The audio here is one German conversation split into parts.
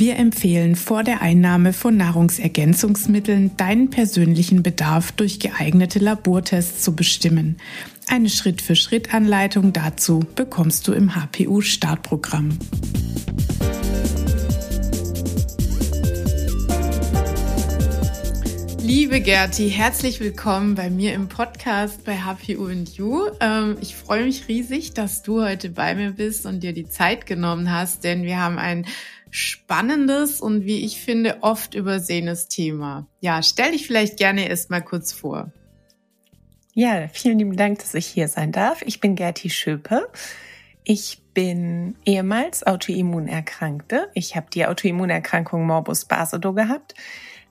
wir empfehlen vor der Einnahme von Nahrungsergänzungsmitteln deinen persönlichen Bedarf durch geeignete Labortests zu bestimmen. Eine Schritt-für-Schritt-Anleitung dazu bekommst du im HPU-Startprogramm. Liebe Gerti, herzlich willkommen bei mir im Podcast bei HPU and You. Ähm, ich freue mich riesig, dass du heute bei mir bist und dir die Zeit genommen hast, denn wir haben ein spannendes und wie ich finde oft übersehenes Thema. Ja, stell dich vielleicht gerne erst mal kurz vor. Ja, vielen lieben Dank, dass ich hier sein darf. Ich bin Gerti Schöpe. Ich bin ehemals Autoimmunerkrankte. Ich habe die Autoimmunerkrankung Morbus Basedow gehabt,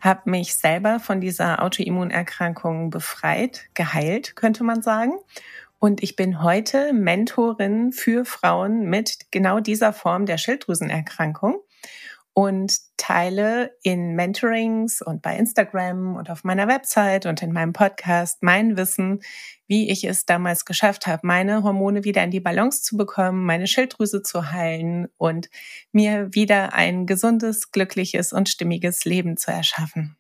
habe mich selber von dieser Autoimmunerkrankung befreit, geheilt, könnte man sagen. Und ich bin heute Mentorin für Frauen mit genau dieser Form der Schilddrüsenerkrankung und teile in Mentorings und bei Instagram und auf meiner Website und in meinem Podcast mein Wissen, wie ich es damals geschafft habe, meine Hormone wieder in die Balance zu bekommen, meine Schilddrüse zu heilen und mir wieder ein gesundes, glückliches und stimmiges Leben zu erschaffen.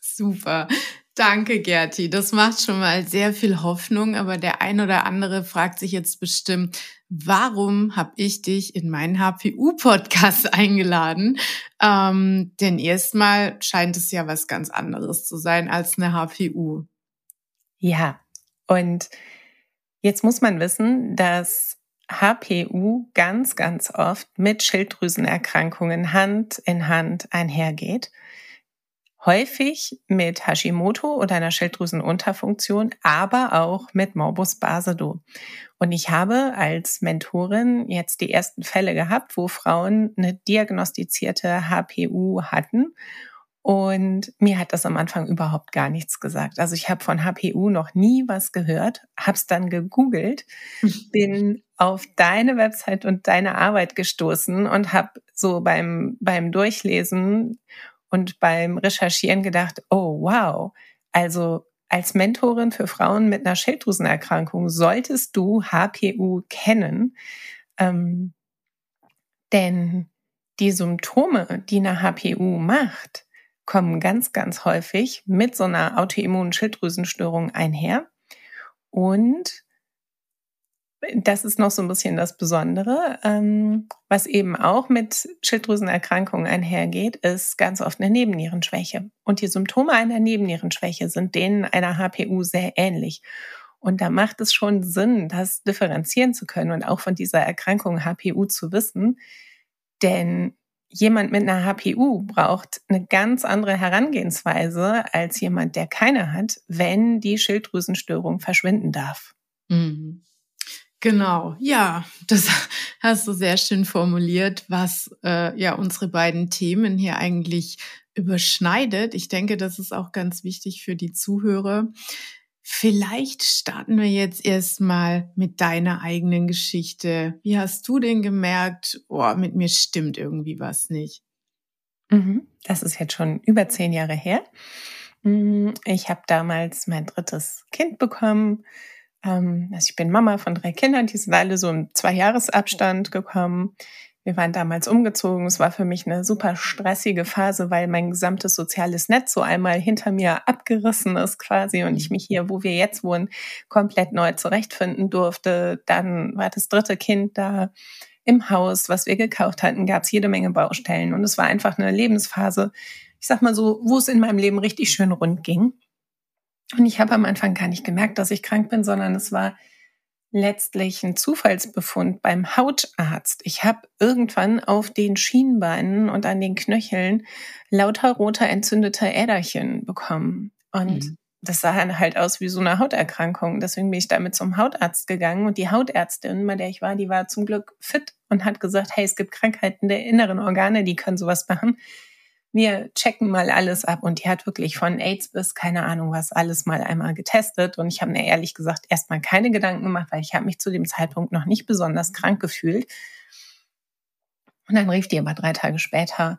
Super. Danke, Gerti. Das macht schon mal sehr viel Hoffnung, aber der ein oder andere fragt sich jetzt bestimmt, warum habe ich dich in meinen HPU-Podcast eingeladen? Ähm, denn erstmal scheint es ja was ganz anderes zu sein als eine HPU. Ja, und jetzt muss man wissen, dass HPU ganz, ganz oft mit Schilddrüsenerkrankungen Hand in Hand einhergeht häufig mit Hashimoto oder einer Schilddrüsenunterfunktion, aber auch mit Morbus Basedow. Und ich habe als Mentorin jetzt die ersten Fälle gehabt, wo Frauen eine diagnostizierte HPU hatten. Und mir hat das am Anfang überhaupt gar nichts gesagt. Also ich habe von HPU noch nie was gehört, habe es dann gegoogelt, bin auf deine Website und deine Arbeit gestoßen und habe so beim, beim Durchlesen und beim Recherchieren gedacht, oh wow, also als Mentorin für Frauen mit einer Schilddrüsenerkrankung solltest du HPU kennen, ähm, denn die Symptome, die eine HPU macht, kommen ganz, ganz häufig mit so einer autoimmunen Schilddrüsenstörung einher. Und das ist noch so ein bisschen das Besondere. Ähm, was eben auch mit Schilddrüsenerkrankungen einhergeht, ist ganz oft eine Nebennierenschwäche. Und die Symptome einer Nebennierenschwäche sind denen einer HPU sehr ähnlich. Und da macht es schon Sinn, das differenzieren zu können und auch von dieser Erkrankung HPU zu wissen. Denn jemand mit einer HPU braucht eine ganz andere Herangehensweise als jemand, der keine hat, wenn die Schilddrüsenstörung verschwinden darf. Mhm. Genau, ja, das hast du sehr schön formuliert, was äh, ja unsere beiden Themen hier eigentlich überschneidet. Ich denke, das ist auch ganz wichtig für die Zuhörer. Vielleicht starten wir jetzt erstmal mit deiner eigenen Geschichte. Wie hast du denn gemerkt, oh, mit mir stimmt irgendwie was nicht? Mhm, das ist jetzt schon über zehn Jahre her. Mm, ich habe damals mein drittes Kind bekommen ähm, also ich bin Mama von drei Kindern, die sind alle so im Zwei-Jahres-Abstand gekommen. Wir waren damals umgezogen. Es war für mich eine super stressige Phase, weil mein gesamtes soziales Netz so einmal hinter mir abgerissen ist quasi und ich mich hier, wo wir jetzt wohnen, komplett neu zurechtfinden durfte. Dann war das dritte Kind da im Haus, was wir gekauft hatten, gab es jede Menge Baustellen und es war einfach eine Lebensphase, ich sag mal so, wo es in meinem Leben richtig schön rund ging. Und ich habe am Anfang gar nicht gemerkt, dass ich krank bin, sondern es war letztlich ein Zufallsbefund beim Hautarzt. Ich habe irgendwann auf den Schienbeinen und an den Knöcheln lauter roter entzündete Äderchen bekommen. Und mhm. das sah dann halt aus wie so eine Hauterkrankung. Deswegen bin ich damit zum Hautarzt gegangen. Und die Hautärztin, bei der ich war, die war zum Glück fit und hat gesagt, hey, es gibt Krankheiten der inneren Organe, die können sowas machen wir checken mal alles ab. Und die hat wirklich von AIDS bis keine Ahnung was alles mal einmal getestet. Und ich habe mir ehrlich gesagt erstmal keine Gedanken gemacht, weil ich habe mich zu dem Zeitpunkt noch nicht besonders krank gefühlt. Und dann rief die aber drei Tage später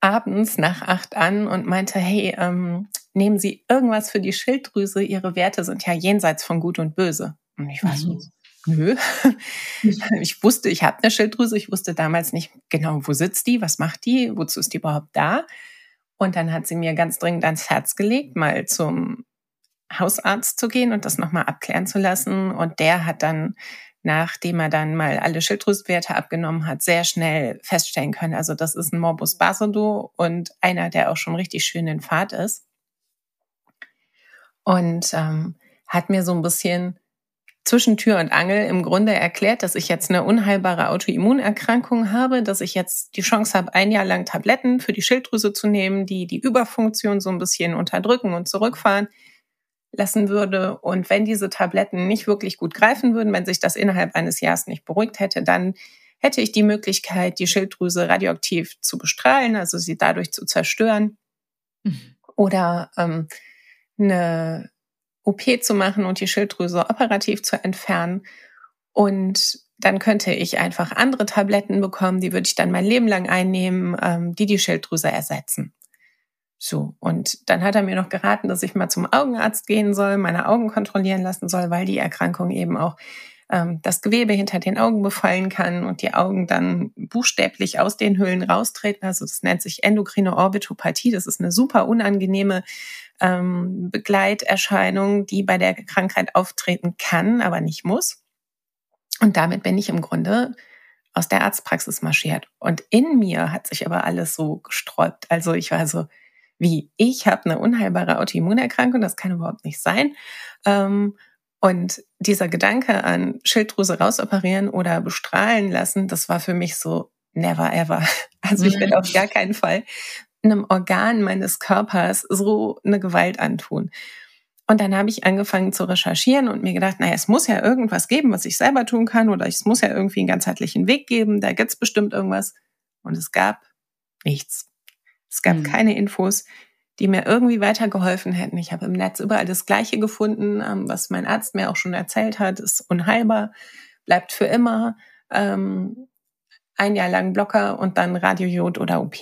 abends nach acht an und meinte, hey, ähm, nehmen Sie irgendwas für die Schilddrüse? Ihre Werte sind ja jenseits von Gut und Böse. Und ich war so, mhm. Nö. Ich wusste, ich habe eine Schilddrüse. Ich wusste damals nicht genau, wo sitzt die, was macht die, wozu ist die überhaupt da. Und dann hat sie mir ganz dringend ans Herz gelegt, mal zum Hausarzt zu gehen und das nochmal abklären zu lassen. Und der hat dann nachdem er dann mal alle Schilddrüsenwerte abgenommen hat, sehr schnell feststellen können. Also das ist ein Morbus Basedow und einer, der auch schon richtig schön in Fahrt ist. Und ähm, hat mir so ein bisschen zwischen Tür und Angel im Grunde erklärt, dass ich jetzt eine unheilbare Autoimmunerkrankung habe, dass ich jetzt die Chance habe, ein Jahr lang Tabletten für die Schilddrüse zu nehmen, die die Überfunktion so ein bisschen unterdrücken und zurückfahren lassen würde. Und wenn diese Tabletten nicht wirklich gut greifen würden, wenn sich das innerhalb eines Jahres nicht beruhigt hätte, dann hätte ich die Möglichkeit, die Schilddrüse radioaktiv zu bestrahlen, also sie dadurch zu zerstören. Mhm. Oder ähm, eine OP zu machen und die Schilddrüse operativ zu entfernen. Und dann könnte ich einfach andere Tabletten bekommen, die würde ich dann mein Leben lang einnehmen, ähm, die die Schilddrüse ersetzen. So, und dann hat er mir noch geraten, dass ich mal zum Augenarzt gehen soll, meine Augen kontrollieren lassen soll, weil die Erkrankung eben auch ähm, das Gewebe hinter den Augen befallen kann und die Augen dann buchstäblich aus den Höhlen raustreten. Also das nennt sich endokrine Orbitopathie. Das ist eine super unangenehme ähm, Begleiterscheinung, die bei der Krankheit auftreten kann, aber nicht muss. Und damit bin ich im Grunde aus der Arztpraxis marschiert. Und in mir hat sich aber alles so gesträubt. Also ich war so, wie ich habe eine unheilbare Autoimmunerkrankung, das kann überhaupt nicht sein. Ähm, und dieser Gedanke an Schilddrüse rausoperieren oder bestrahlen lassen, das war für mich so never ever. Also ich will auf gar keinen Fall einem Organ meines Körpers so eine Gewalt antun. Und dann habe ich angefangen zu recherchieren und mir gedacht, naja, es muss ja irgendwas geben, was ich selber tun kann oder es muss ja irgendwie einen ganzheitlichen Weg geben, da gibt's bestimmt irgendwas. Und es gab nichts. Es gab mhm. keine Infos, die mir irgendwie weitergeholfen hätten. Ich habe im Netz überall das Gleiche gefunden, ähm, was mein Arzt mir auch schon erzählt hat, ist unheilbar, bleibt für immer, ähm, ein Jahr lang Blocker und dann Radiojod oder OP.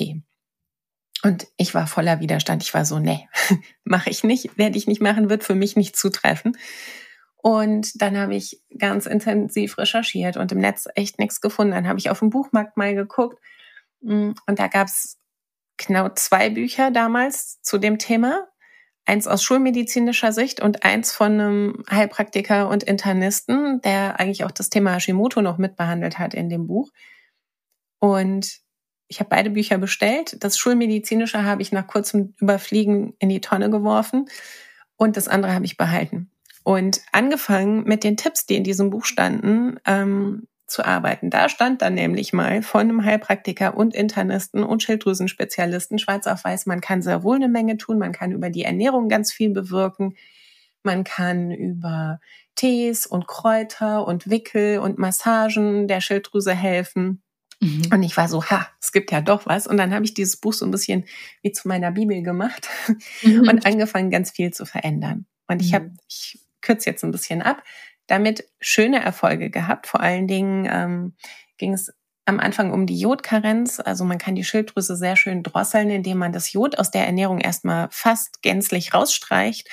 Und ich war voller Widerstand. Ich war so, nee, mache ich nicht, werde ich nicht machen, wird für mich nicht zutreffen. Und dann habe ich ganz intensiv recherchiert und im Netz echt nichts gefunden. Dann habe ich auf dem Buchmarkt mal geguckt mm, und da gab es genau zwei Bücher damals zu dem Thema. Eins aus schulmedizinischer Sicht und eins von einem Heilpraktiker und Internisten, der eigentlich auch das Thema Hashimoto noch mitbehandelt hat in dem Buch. Und ich habe beide Bücher bestellt. Das schulmedizinische habe ich nach kurzem Überfliegen in die Tonne geworfen und das andere habe ich behalten. Und angefangen mit den Tipps, die in diesem Buch standen, ähm, zu arbeiten. Da stand dann nämlich mal von einem Heilpraktiker und Internisten und Schilddrüsenspezialisten schwarz auf weiß, man kann sehr wohl eine Menge tun, man kann über die Ernährung ganz viel bewirken, man kann über Tees und Kräuter und Wickel und Massagen der Schilddrüse helfen. Mhm. Und ich war so, ha, es gibt ja doch was. Und dann habe ich dieses Buch so ein bisschen wie zu meiner Bibel gemacht mhm. und angefangen, ganz viel zu verändern. Und ich habe, mhm. ich kürze jetzt ein bisschen ab, damit schöne Erfolge gehabt. Vor allen Dingen ähm, ging es am Anfang um die Jodkarenz. Also man kann die Schilddrüse sehr schön drosseln, indem man das Jod aus der Ernährung erstmal fast gänzlich rausstreicht.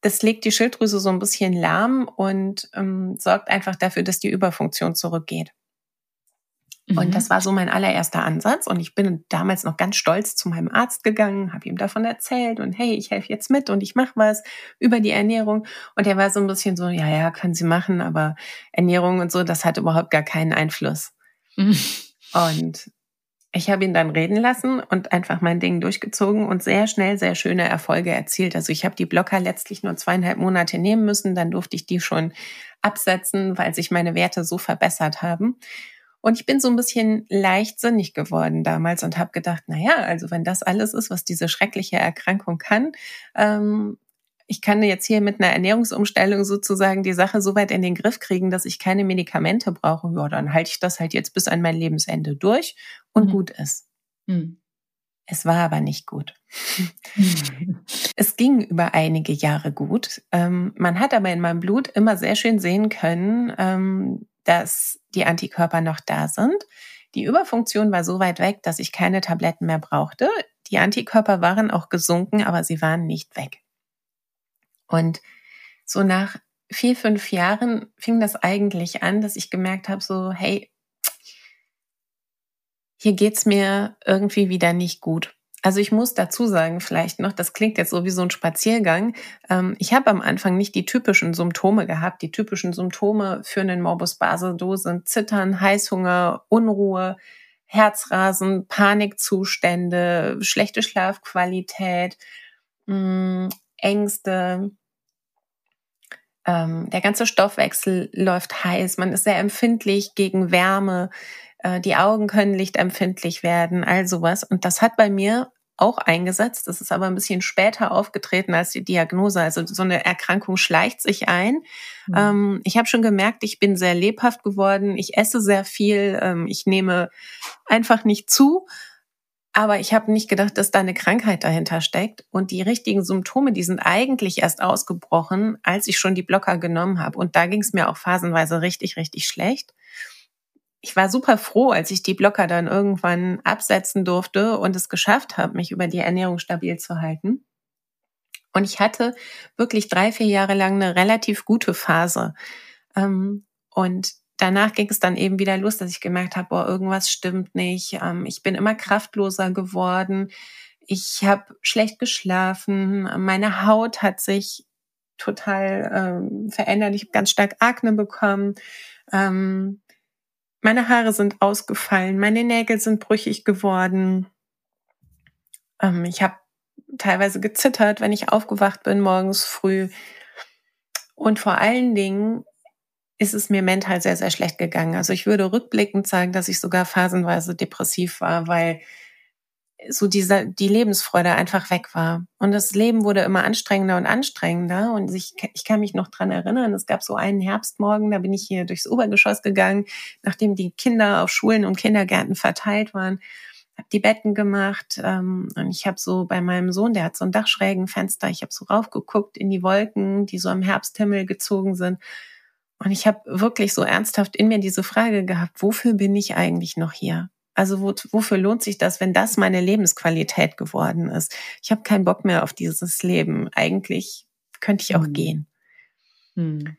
Das legt die Schilddrüse so ein bisschen lahm und ähm, sorgt einfach dafür, dass die Überfunktion zurückgeht. Und mhm. das war so mein allererster Ansatz. Und ich bin damals noch ganz stolz zu meinem Arzt gegangen, habe ihm davon erzählt und hey, ich helfe jetzt mit und ich mache was über die Ernährung. Und er war so ein bisschen so, ja, ja, können Sie machen, aber Ernährung und so, das hat überhaupt gar keinen Einfluss. Mhm. Und ich habe ihn dann reden lassen und einfach mein Ding durchgezogen und sehr schnell sehr schöne Erfolge erzielt. Also ich habe die Blocker letztlich nur zweieinhalb Monate nehmen müssen, dann durfte ich die schon absetzen, weil sich meine Werte so verbessert haben. Und ich bin so ein bisschen leichtsinnig geworden damals und habe gedacht, na ja, also wenn das alles ist, was diese schreckliche Erkrankung kann, ähm, ich kann jetzt hier mit einer Ernährungsumstellung sozusagen die Sache so weit in den Griff kriegen, dass ich keine Medikamente brauche. Ja, dann halte ich das halt jetzt bis an mein Lebensende durch und mhm. gut ist. Mhm. Es war aber nicht gut. es ging über einige Jahre gut. Ähm, man hat aber in meinem Blut immer sehr schön sehen können, ähm, dass die Antikörper noch da sind. Die Überfunktion war so weit weg, dass ich keine Tabletten mehr brauchte. Die Antikörper waren auch gesunken, aber sie waren nicht weg. Und so nach vier, fünf Jahren fing das eigentlich an, dass ich gemerkt habe, so, hey, hier geht's mir irgendwie wieder nicht gut. Also ich muss dazu sagen, vielleicht noch, das klingt jetzt so wie so ein Spaziergang. Ähm, ich habe am Anfang nicht die typischen Symptome gehabt. Die typischen Symptome für einen Morbus Basedow sind Zittern, Heißhunger, Unruhe, Herzrasen, Panikzustände, schlechte Schlafqualität, mm, Ängste. Ähm, der ganze Stoffwechsel läuft heiß. Man ist sehr empfindlich gegen Wärme. Äh, die Augen können lichtempfindlich werden, all sowas. Und das hat bei mir auch eingesetzt. Das ist aber ein bisschen später aufgetreten als die Diagnose. Also so eine Erkrankung schleicht sich ein. Mhm. Ähm, ich habe schon gemerkt, ich bin sehr lebhaft geworden. Ich esse sehr viel. Ähm, ich nehme einfach nicht zu. Aber ich habe nicht gedacht, dass da eine Krankheit dahinter steckt. Und die richtigen Symptome, die sind eigentlich erst ausgebrochen, als ich schon die Blocker genommen habe. Und da ging es mir auch phasenweise richtig, richtig schlecht ich war super froh, als ich die Blocker dann irgendwann absetzen durfte und es geschafft habe, mich über die Ernährung stabil zu halten. Und ich hatte wirklich drei, vier Jahre lang eine relativ gute Phase. Ähm, und danach ging es dann eben wieder los, dass ich gemerkt habe, boah, irgendwas stimmt nicht. Ähm, ich bin immer kraftloser geworden. Ich habe schlecht geschlafen. Meine Haut hat sich total ähm, verändert. Ich habe ganz stark Akne bekommen. Meine Haare sind ausgefallen, meine Nägel sind brüchig geworden. Ähm, ich habe teilweise gezittert, wenn ich aufgewacht bin morgens früh. Und vor allen Dingen ist es mir mental sehr, sehr schlecht gegangen. Also ich würde rückblickend sagen, dass ich sogar phasenweise depressiv war, weil so dieser, die Lebensfreude einfach weg war. Und das Leben wurde immer anstrengender und anstrengender. Und ich, ich kann mich noch dran erinnern, es gab so einen Herbstmorgen, da bin ich hier durchs Obergeschoss gegangen, nachdem die Kinder auf Schulen und Kindergärten verteilt waren, habe die Betten gemacht ähm, und ich habe so bei meinem Sohn, der hat so ein Dachschrägenfenster, ich habe so raufgeguckt in die Wolken, die so am Herbsthimmel gezogen sind. Und ich habe wirklich so ernsthaft in mir diese Frage gehabt, wofür bin ich eigentlich noch hier? Also wo, wofür lohnt sich das, wenn das meine Lebensqualität geworden ist? Ich habe keinen Bock mehr auf dieses Leben. Eigentlich könnte ich auch hm. gehen. Hm.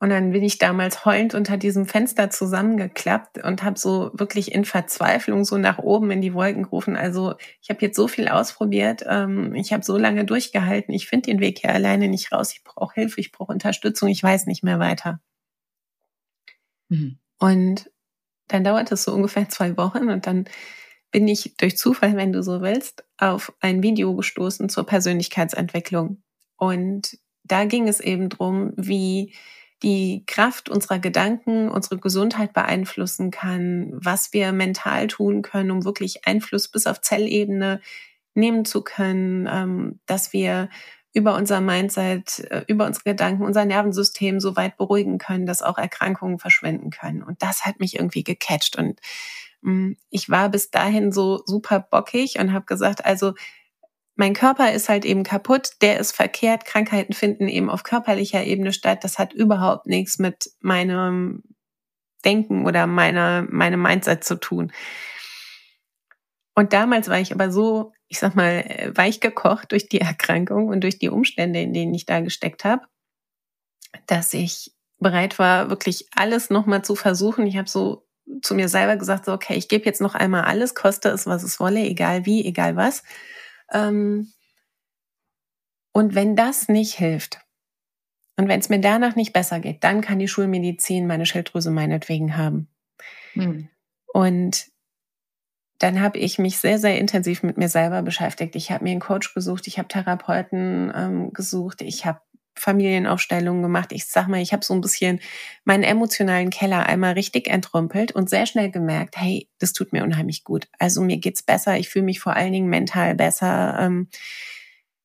Und dann bin ich damals heulend unter diesem Fenster zusammengeklappt und habe so wirklich in Verzweiflung so nach oben in die Wolken gerufen. Also ich habe jetzt so viel ausprobiert, ähm, ich habe so lange durchgehalten, ich finde den Weg hier alleine nicht raus, ich brauche Hilfe, ich brauche Unterstützung, ich weiß nicht mehr weiter. Mhm. Und dann dauert es so ungefähr zwei Wochen und dann bin ich durch Zufall, wenn du so willst, auf ein Video gestoßen zur Persönlichkeitsentwicklung. Und da ging es eben drum, wie die Kraft unserer Gedanken unsere Gesundheit beeinflussen kann, was wir mental tun können, um wirklich Einfluss bis auf Zellebene nehmen zu können, ähm, dass wir über unser Mindset, äh, über unsere Gedanken, unser Nervensystem so weit beruhigen können, dass auch Erkrankungen verschwinden können. Und das hat mich irgendwie gecatcht. Und mm, ich war bis dahin so super bockig und habe gesagt, also mein Körper ist halt eben kaputt, der ist verkehrt, Krankheiten finden eben auf körperlicher Ebene statt. Das hat überhaupt nichts mit meinem Denken oder meiner, meinem Mindset zu tun. Und damals war ich aber so ich sag mal, äh, weich gekocht durch die Erkrankung und durch die Umstände, in denen ich da gesteckt habe, dass ich bereit war, wirklich alles nochmal zu versuchen. Ich habe so zu mir selber gesagt, so, okay, ich gebe jetzt noch einmal alles, koste es, was es wolle, egal wie, egal was. Ähm, und wenn das nicht hilft, und wenn es mir danach nicht besser geht, dann kann die Schulmedizin meine Schilddrüse meinetwegen haben. Hm. Und dann habe ich mich sehr, sehr intensiv mit mir selber beschäftigt. Ich habe mir einen Coach gesucht, ich habe Therapeuten ähm, gesucht, ich habe Familienaufstellungen gemacht. Ich sag mal, ich habe so ein bisschen meinen emotionalen Keller einmal richtig entrümpelt und sehr schnell gemerkt, hey, das tut mir unheimlich gut. Also mir geht's besser, ich fühle mich vor allen Dingen mental besser. Ähm,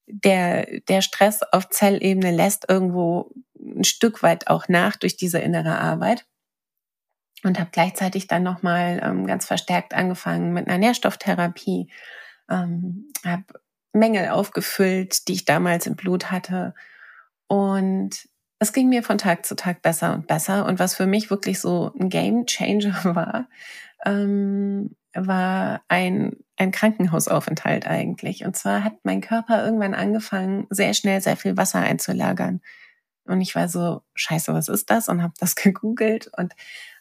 der, der Stress auf Zellebene lässt irgendwo ein Stück weit auch nach durch diese innere Arbeit und habe gleichzeitig dann nochmal ähm, ganz verstärkt angefangen mit einer Nährstofftherapie. ähm, habe Mängel aufgefüllt, die ich damals im Blut hatte. Und es ging mir von Tag zu Tag besser und besser. Und was für mich wirklich so ein Game Changer war, ähm, war ein, ein Krankenhausaufenthalt eigentlich. Und zwar hat mein Körper irgendwann angefangen, sehr schnell sehr viel Wasser einzulagern. Und ich war so, scheiße, was ist das? Und habe das gegoogelt. Und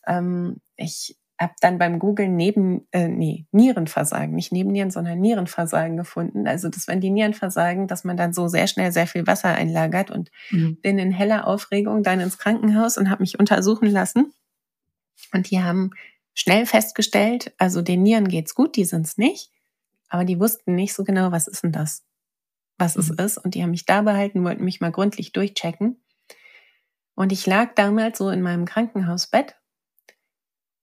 ähm, ich habe dann beim Googlen neben, äh, nee, Nierenversagen, nicht Nebennieren, sondern Nierenversagen gefunden. Also das wenn die Nieren versagen, dass man dann so sehr schnell sehr viel Wasser einlagert und mhm. bin in heller Aufregung dann ins Krankenhaus und habe mich untersuchen lassen. Und die haben schnell festgestellt, also den Nieren geht's gut, die sind's nicht, aber die wussten nicht so genau, was ist denn das, was mhm. es ist. Und die haben mich da behalten, wollten mich mal gründlich durchchecken. Und ich lag damals so in meinem Krankenhausbett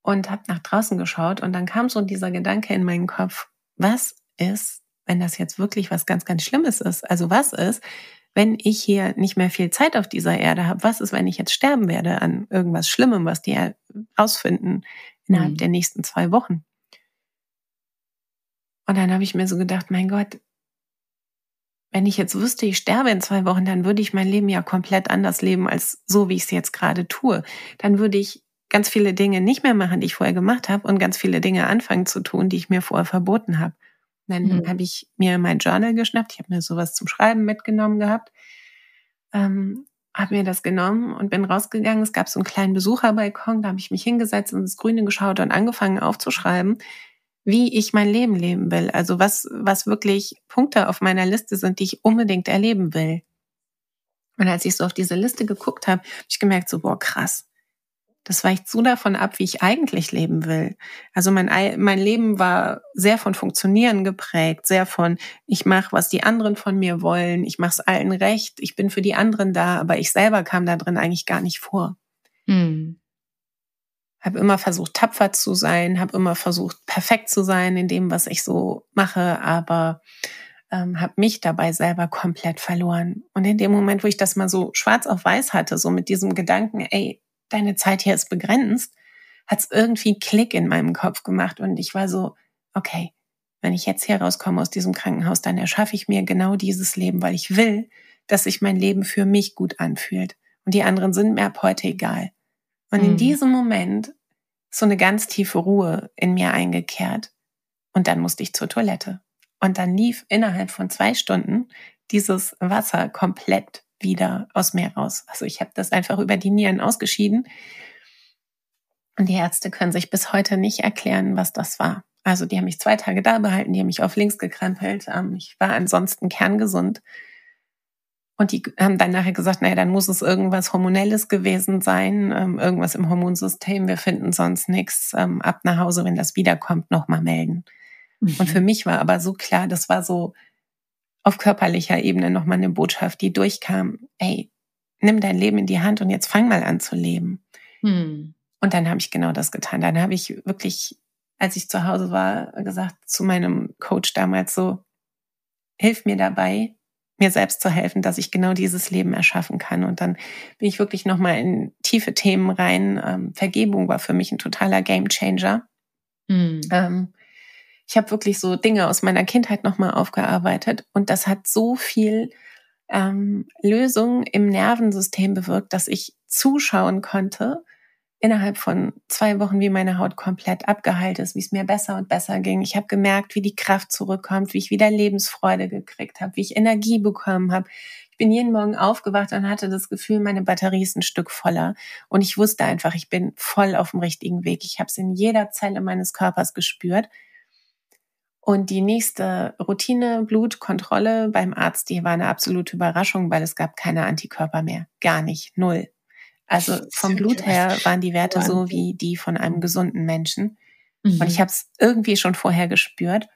und habe nach draußen geschaut und dann kam so dieser Gedanke in meinen Kopf, was ist, wenn das jetzt wirklich was ganz, ganz Schlimmes ist? Also was ist, wenn ich hier nicht mehr viel Zeit auf dieser Erde habe? Was ist, wenn ich jetzt sterben werde an irgendwas Schlimmem, was die rausfinden innerhalb mhm. der nächsten zwei Wochen? Und dann habe ich mir so gedacht, mein Gott, wenn ich jetzt wüsste, ich sterbe in zwei Wochen, dann würde ich mein Leben ja komplett anders leben als so, wie ich es jetzt gerade tue. Dann würde ich ganz viele Dinge nicht mehr machen, die ich vorher gemacht habe und ganz viele Dinge anfangen zu tun, die ich mir vorher verboten habe. Dann mhm. habe ich mir mein Journal geschnappt. Ich habe mir sowas zum Schreiben mitgenommen gehabt. Ähm, habe mir das genommen und bin rausgegangen. Es gab so einen kleinen Besucherbalkon, da habe ich mich hingesetzt und ins Grüne geschaut und angefangen aufzuschreiben, wie ich mein Leben leben will. Also was, was wirklich Punkte auf meiner Liste sind, die ich unbedingt erleben will. Und als ich so auf diese Liste geguckt habe, habe ich gemerkt, so, boah, krass das weicht so davon ab, wie ich eigentlich leben will. Also mein, mein Leben war sehr von Funktionieren geprägt, sehr von, ich mache, was die anderen von mir wollen, ich mache es allen recht, ich bin für die anderen da, aber ich selber kam da drin eigentlich gar nicht vor. Hm. Habe immer versucht, tapfer zu sein, habe immer versucht, perfekt zu sein in dem, was ich so mache, aber ähm, habe mich dabei selber komplett verloren. Und in dem Moment, wo ich das mal so schwarz auf weiß hatte, so mit diesem Gedanken, ey, deine Zeit hier ist begrenzt, hat es irgendwie Klick in meinem Kopf gemacht und ich war so, okay, wenn ich jetzt hier rauskomme aus diesem Krankenhaus, dann erschaffe ich mir genau dieses Leben, weil ich will, dass sich mein Leben für mich gut anfühlt. Und die anderen sind mir ab heute egal. Und mhm. in diesem Moment ist so eine ganz tiefe Ruhe in mir eingekehrt. Und dann musste ich zur Toilette. Und dann lief innerhalb von zwei Stunden dieses Wasser komplett wieder aus mir raus. Also ich habe das einfach über die Nieren ausgeschieden. Und die Ärzte können sich bis heute nicht erklären, was das war. Also die haben mich zwei Tage da behalten, die haben mich auf links gekrempelt. Ähm, ich war ansonsten kerngesund. Und die haben dann nachher gesagt, naja, dann muss es irgendwas Hormonelles gewesen sein, ähm, irgendwas im Hormonsystem. Wir finden sonst nichts. Ähm, ab nach Hause, wenn das wiederkommt, nochmal melden. Mhm. Und für mich war aber so klar, das war so auf körperlicher Ebene nochmal eine Botschaft, die durchkam, ey, nimm dein Leben in die Hand und jetzt fang mal an zu leben. Hm. Und dann habe ich genau das getan. Dann habe ich wirklich, als ich zu Hause war, gesagt zu meinem Coach damals so, hilf mir dabei, mir selbst zu helfen, dass ich genau dieses Leben erschaffen kann. Und dann bin ich wirklich nochmal in tiefe Themen rein. Ähm, Vergebung war für mich ein totaler Gamechanger. Hm. Ähm, ich habe wirklich so Dinge aus meiner Kindheit nochmal aufgearbeitet und das hat so viel ähm, Lösung im Nervensystem bewirkt, dass ich zuschauen konnte innerhalb von zwei Wochen, wie meine Haut komplett abgeheilt ist, wie es mir besser und besser ging. Ich habe gemerkt, wie die Kraft zurückkommt, wie ich wieder Lebensfreude gekriegt habe, wie ich Energie bekommen habe. Ich bin jeden Morgen aufgewacht und hatte das Gefühl, meine Batterie ist ein Stück voller. Und ich wusste einfach, ich bin voll auf dem richtigen Weg. Ich habe es in jeder Zelle meines Körpers gespürt. Und die nächste Routine, Blutkontrolle beim Arzt, die war eine absolute Überraschung, weil es gab keine Antikörper mehr. Gar nicht. Null. Also vom Blut her waren die Werte so wie die von einem gesunden Menschen. Mhm. Und ich habe es irgendwie schon vorher gespürt.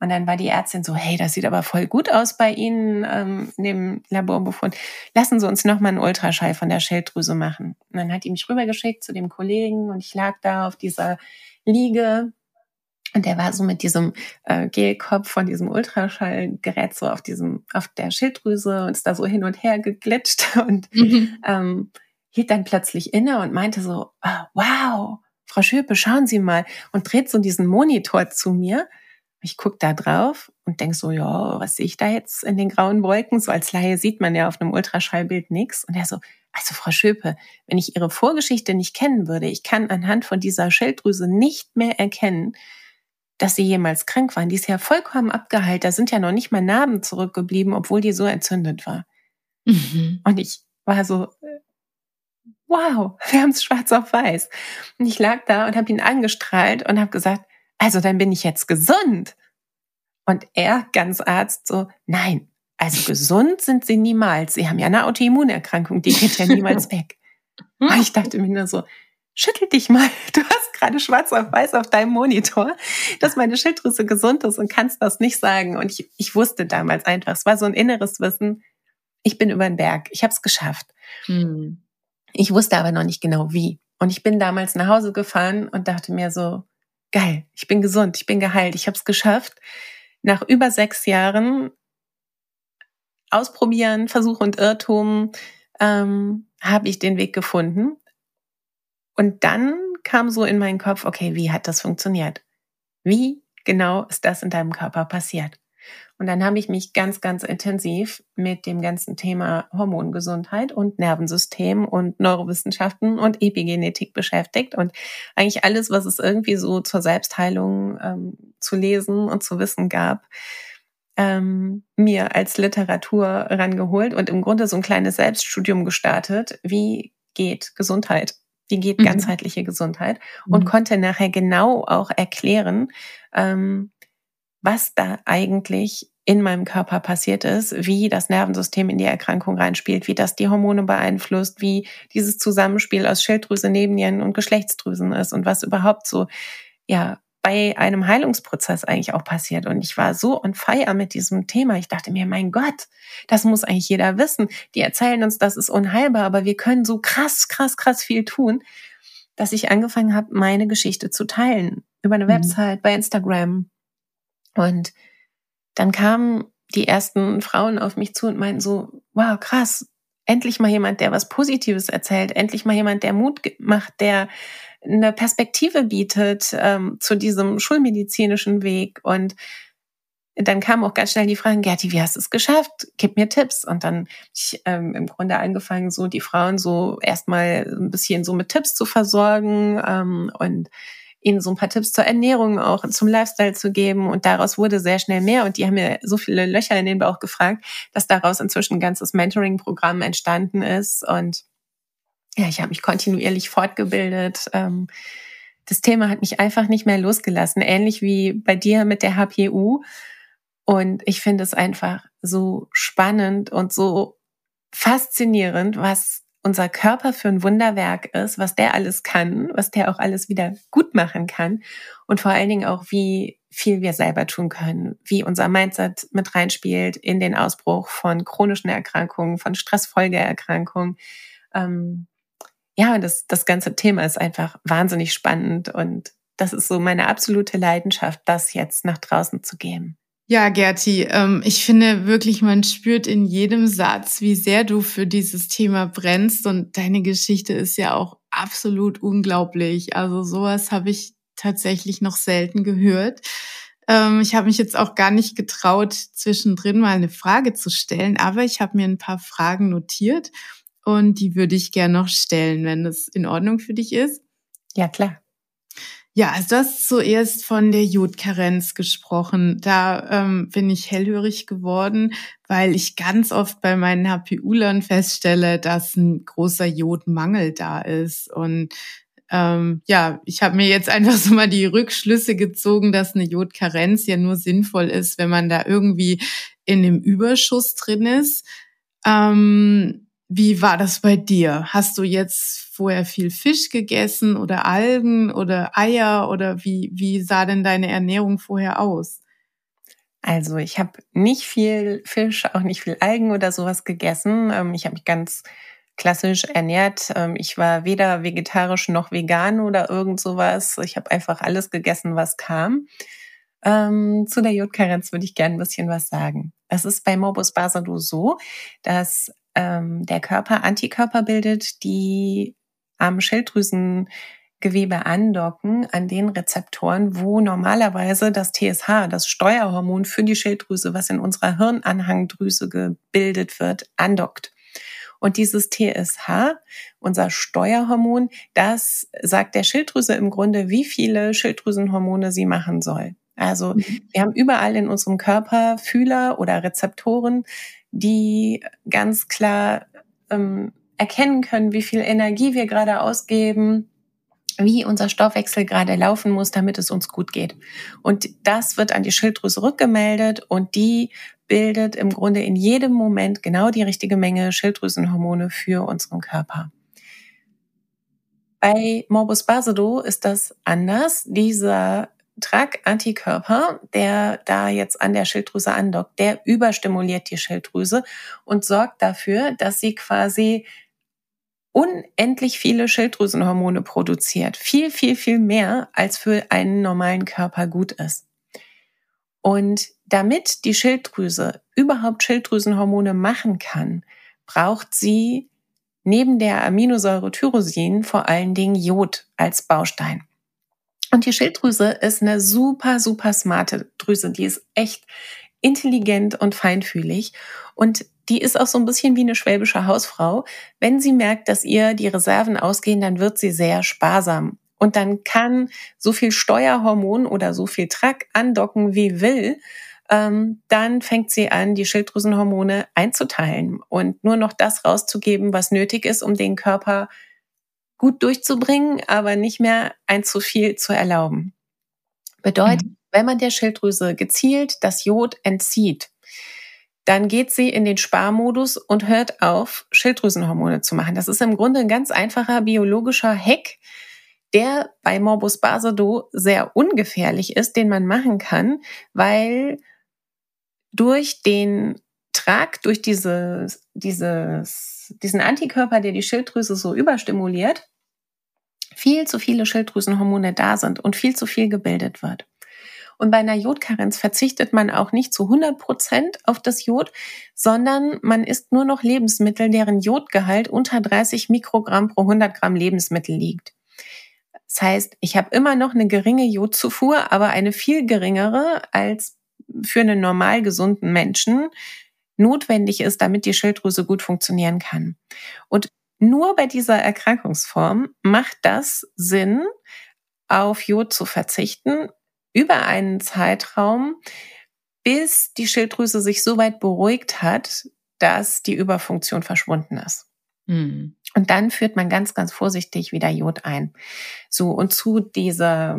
Und dann war die Ärztin so, hey, das sieht aber voll gut aus bei Ihnen ähm, in dem Laborbefund. Lassen Sie uns nochmal einen Ultraschall von der Schilddrüse machen. Und dann hat die mich rübergeschickt zu dem Kollegen und ich lag da auf dieser Liege und der war so mit diesem äh, Gelkopf von diesem Ultraschallgerät so auf diesem, auf der Schilddrüse und ist da so hin und her geglitscht und mhm. ähm, hielt dann plötzlich inne und meinte so, oh, wow, Frau Schöpe, schauen Sie mal und dreht so diesen Monitor zu mir Ich guck da drauf und denk so, ja, was sehe ich da jetzt in den grauen Wolken? So als Laie sieht man ja auf einem Ultraschallbild nichts. Und er so, also Frau Schöpe, wenn ich Ihre Vorgeschichte nicht kennen würde, ich kann anhand von dieser Schilddrüse nicht mehr erkennen, dass Sie jemals krank waren. Die ist ja vollkommen abgeheilt. Da sind ja noch nicht mal Narben zurückgeblieben, obwohl die so entzündet war. Mhm. Und ich war so, wow, wir haben es schwarz auf weiß. Und ich lag da und habe ihn angestrahlt und habe gesagt, also dann bin ich jetzt gesund. Und er, ganz Arzt, so, nein, also gesund sind sie niemals. Sie haben ja eine Autoimmunerkrankung, die geht ja niemals weg. Und ich dachte mir nur so, schüttel dich mal. Du hast gerade schwarz auf weiß auf deinem Monitor, dass meine Schilddrüse gesund ist und kannst das nicht sagen. Und ich, ich wusste damals einfach, es war so ein inneres Wissen, ich bin über den Berg, ich habe es geschafft. Hm. Ich wusste aber noch nicht genau wie. Und ich bin damals nach Hause gefahren und dachte mir so, geil, ich bin gesund, ich bin geheilt, ich habe es geschafft. Nach über sechs Jahren Ausprobieren, Versuch und Irrtum ähm, habe ich den Weg gefunden. Und dann kam so in meinen Kopf, okay, wie hat das funktioniert? Wie genau ist das in deinem Körper passiert? Und dann habe ich mich ganz, ganz intensiv mit dem ganzen Thema Hormongesundheit und Nervensystem und Neurowissenschaften und Epigenetik beschäftigt und eigentlich alles, was es irgendwie so zur Selbstheilung ähm, zu lesen und zu wissen gab, ähm, mir als Literatur rangeholt und im Grunde so ein kleines Selbststudium gestartet. Wie geht Gesundheit? Wie geht mhm. ganzheitliche Gesundheit? Und mhm. konnte nachher genau auch erklären, ähm, was da eigentlich in meinem Körper passiert ist, wie das Nervensystem in die Erkrankung reinspielt, wie das die Hormone beeinflusst, wie dieses Zusammenspiel aus Schilddrüse, Nebennieren und Geschlechtsdrüsen ist und was überhaupt so, ja, bei einem Heilungsprozess eigentlich auch passiert. Und ich war so on fire mit diesem Thema. Ich dachte mir, mein Gott, das muss eigentlich jeder wissen. Die erzählen uns, das ist unheilbar, aber wir können so krass, krass, krass viel tun, dass ich angefangen habe, meine Geschichte zu teilen. Über eine mhm. Website, bei Instagram, und dann kamen die ersten Frauen auf mich zu und meinten so, wow, krass, endlich mal jemand, der was Positives erzählt, endlich mal jemand, der Mut macht, der eine Perspektive bietet ähm, zu diesem schulmedizinischen Weg. Und dann kam auch ganz schnell die Frage, Gerti, wie hast du es geschafft? Gib mir Tipps. Und dann ich ähm, im Grunde angefangen, so die Frauen so erstmal ein bisschen so mit Tipps zu versorgen ähm, und ihnen so ein paar Tipps zur Ernährung auch zum Lifestyle zu geben. Und daraus wurde sehr schnell mehr. Und die haben mir so viele Löcher in den Bauch gefragt, dass daraus inzwischen ein ganzes Mentoring-Programm entstanden ist. Und ja, ich habe mich kontinuierlich fortgebildet. Ähm, das Thema hat mich einfach nicht mehr losgelassen, ähnlich wie bei dir mit der HPU. Und ich finde es einfach so spannend und so faszinierend, was unser Körper für ein Wunderwerk ist, was der alles kann, was der auch alles wieder gut machen kann und vor allen Dingen auch, wie viel wir selber tun können, wie unser Mindset mit reinspielt in den Ausbruch von chronischen Erkrankungen, von Stressfolgeerkrankungen. Ähm, ja, das, das ganze Thema ist einfach wahnsinnig spannend und das ist so meine absolute Leidenschaft, das jetzt nach draußen zu geben. Ja, Gerti, ähm, ich finde wirklich, man spürt in jedem Satz, wie sehr du für dieses Thema brennst und deine Geschichte ist ja auch absolut unglaublich. Also sowas habe ich tatsächlich noch selten gehört. Ähm, ich habe mich jetzt auch gar nicht getraut, zwischendrin mal eine Frage zu stellen, aber ich habe mir ein paar Fragen notiert und die würde ich gerne noch stellen, wenn das in Ordnung für dich ist. Ja, klar. Ja, also du hast zuerst von der Jodkarenz gesprochen. Da ähm, bin ich hellhörig geworden, weil ich ganz oft bei meinen HPU-Lern feststelle, dass ein großer Jodmangel da ist. Und ähm, ja, ich habe mir jetzt einfach so mal die Rückschlüsse gezogen, dass eine Jodkarenz ja nur sinnvoll ist, wenn man da irgendwie in dem Überschuss drin ist. Ähm, wie war das bei dir? Hast du jetzt vorher viel Fisch gegessen oder Algen oder Eier oder wie, wie sah denn deine Ernährung vorher aus? Also ich habe nicht viel Fisch, auch nicht viel Algen oder sowas gegessen. Ähm, ich habe mich ganz klassisch ernährt. Ähm, ich war weder vegetarisch noch vegan oder irgend sowas. Ich habe einfach alles gegessen, was kam. Ähm, zu der Jodkarenz würde ich gerne ein bisschen was sagen. Es ist bei Morbus Basedow so, dass ähm, der Körper Antikörper bildet, die am Schilddrüsen Gewebe andocken an den Rezeptoren, wo normalerweise das TSH, das Steuerhormon für die Schilddrüse, was in unserer Hirnanhangdrüse gebildet wird, andockt. Und dieses TSH, unser Steuerhormon, das sagt der Schilddrüse im Grunde, wie viele Schilddrüsenhormone sie machen soll. Also mhm. wir haben überall in unserem Körper Fühler oder Rezeptoren, die ganz klar ähm, erkennen können, wie viel Energie wir gerade ausgeben, wie unser Stoffwechsel gerade laufen muss, damit es uns gut geht. Und das wird an die Schilddrüse rückgemeldet und die bildet im Grunde in jedem Moment genau die richtige Menge Schilddrüsenhormone für unseren Körper. Bei Morbus Basedow ist das anders. Dieser TRAC-Antikörper, der da jetzt an der Schilddrüse andockt, der überstimuliert die Schilddrüse und sorgt dafür, dass sie quasi unendlich viele Schilddrüsenhormone produziert. Viel, viel, viel mehr, als für einen normalen Körper gut ist. Und damit die Schilddrüse überhaupt Schilddrüsenhormone machen kann, braucht sie neben der Aminosäure Tyrosin vor allen Dingen Jod als Baustein. Und die Schilddrüse ist eine super, super smarte Drüse. Die ist echt intelligent und feinfühlig. Und die ist auch so ein bisschen wie eine schwäbische Hausfrau. Wenn sie merkt, dass ihr die Reserven ausgehen, dann wird sie sehr sparsam. Und dann kann so viel Steuerhormon oder so viel Track andocken, wie will. Ähm, dann fängt sie an, die Schilddrüsenhormone einzuteilen und nur noch das rauszugeben, was nötig ist, um den Körper gut durchzubringen, aber nicht mehr ein zu viel zu erlauben. Bedeutet, mhm. wenn man der Schilddrüse gezielt das Jod entzieht, dann geht sie in den Sparmodus und hört auf, Schilddrüsenhormone zu machen. Das ist im Grunde ein ganz einfacher biologischer Hack, der bei Morbus Basedow sehr ungefährlich ist, den man machen kann, weil durch den Trag, durch dieses, dieses, diesen Antikörper, der die Schilddrüse so überstimuliert, viel zu viele Schilddrüsenhormone da sind und viel zu viel gebildet wird. Und bei einer Jodkarenz verzichtet man auch nicht zu 100 Prozent auf das Jod, sondern man isst nur noch Lebensmittel, deren Jodgehalt unter 30 Mikrogramm pro 100 Gramm Lebensmittel liegt. Das heißt, ich habe immer noch eine geringe Jodzufuhr, aber eine viel geringere als für einen normal gesunden Menschen notwendig ist, damit die Schilddrüse gut funktionieren kann. Und nur bei dieser Erkrankungsform macht das Sinn, auf Jod zu verzichten über einen Zeitraum, bis die Schilddrüse sich so weit beruhigt hat, dass die Überfunktion verschwunden ist. Mhm. Und dann führt man ganz, ganz vorsichtig wieder Jod ein. So, und zu dieser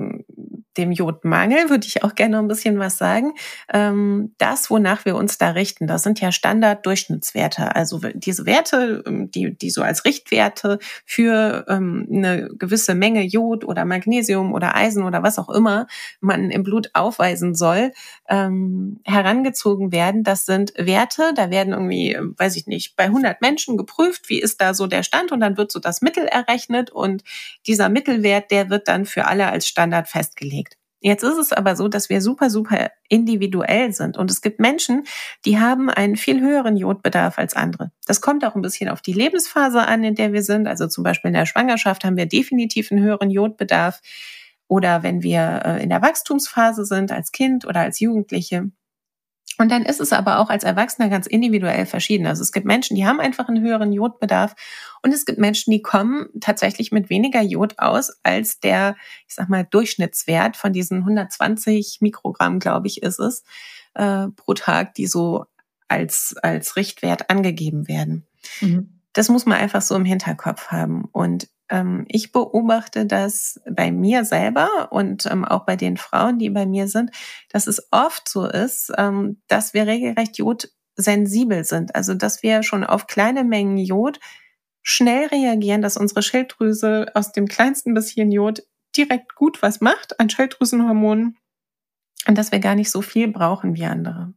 dem Jodmangel würde ich auch gerne ein bisschen was sagen. Ähm, das, wonach wir uns da richten, das sind ja Standarddurchschnittswerte. Also diese Werte, ähm, die, die so als Richtwerte für ähm, eine gewisse Menge Jod oder Magnesium oder Eisen oder was auch immer man im Blut aufweisen soll, herangezogen werden. Das sind Werte, da werden irgendwie, weiß ich nicht, bei 100 Menschen geprüft, wie ist da so der Stand und dann wird so das Mittel errechnet und dieser Mittelwert, der wird dann für alle als Standard festgelegt. Jetzt ist es aber so, dass wir super, super individuell sind. Und es gibt Menschen, die haben einen viel höheren Jodbedarf als andere. Das kommt auch ein bisschen auf die Lebensphase an, in der wir sind. Also zum Beispiel in der Schwangerschaft haben wir definitiv einen höheren Jodbedarf. Oder wenn wir äh, in der Wachstumsphase sind, als Kind oder als Jugendliche. Und dann ist es aber auch als Erwachsener ganz individuell verschieden. Also es gibt Menschen, die haben einfach einen höheren Jodbedarf und es gibt Menschen, die kommen tatsächlich mit weniger Jod aus als der, ich sag mal, Durchschnittswert von diesen 120 Mikrogramm, glaube ich, ist es, äh, pro Tag, die so als, als Richtwert angegeben werden. Mhm. Das muss man einfach so im Hinterkopf haben. Und ich beobachte das bei mir selber und ähm, auch bei den Frauen, die bei mir sind, dass es oft so ist, ähm, dass wir regelrecht jodsensibel sind. Also dass wir schon auf kleine Mengen Jod schnell reagieren, dass unsere Schilddrüse aus dem kleinsten bisschen Jod direkt gut was macht an Schilddrüsenhormonen und dass wir gar nicht so viel brauchen wie andere.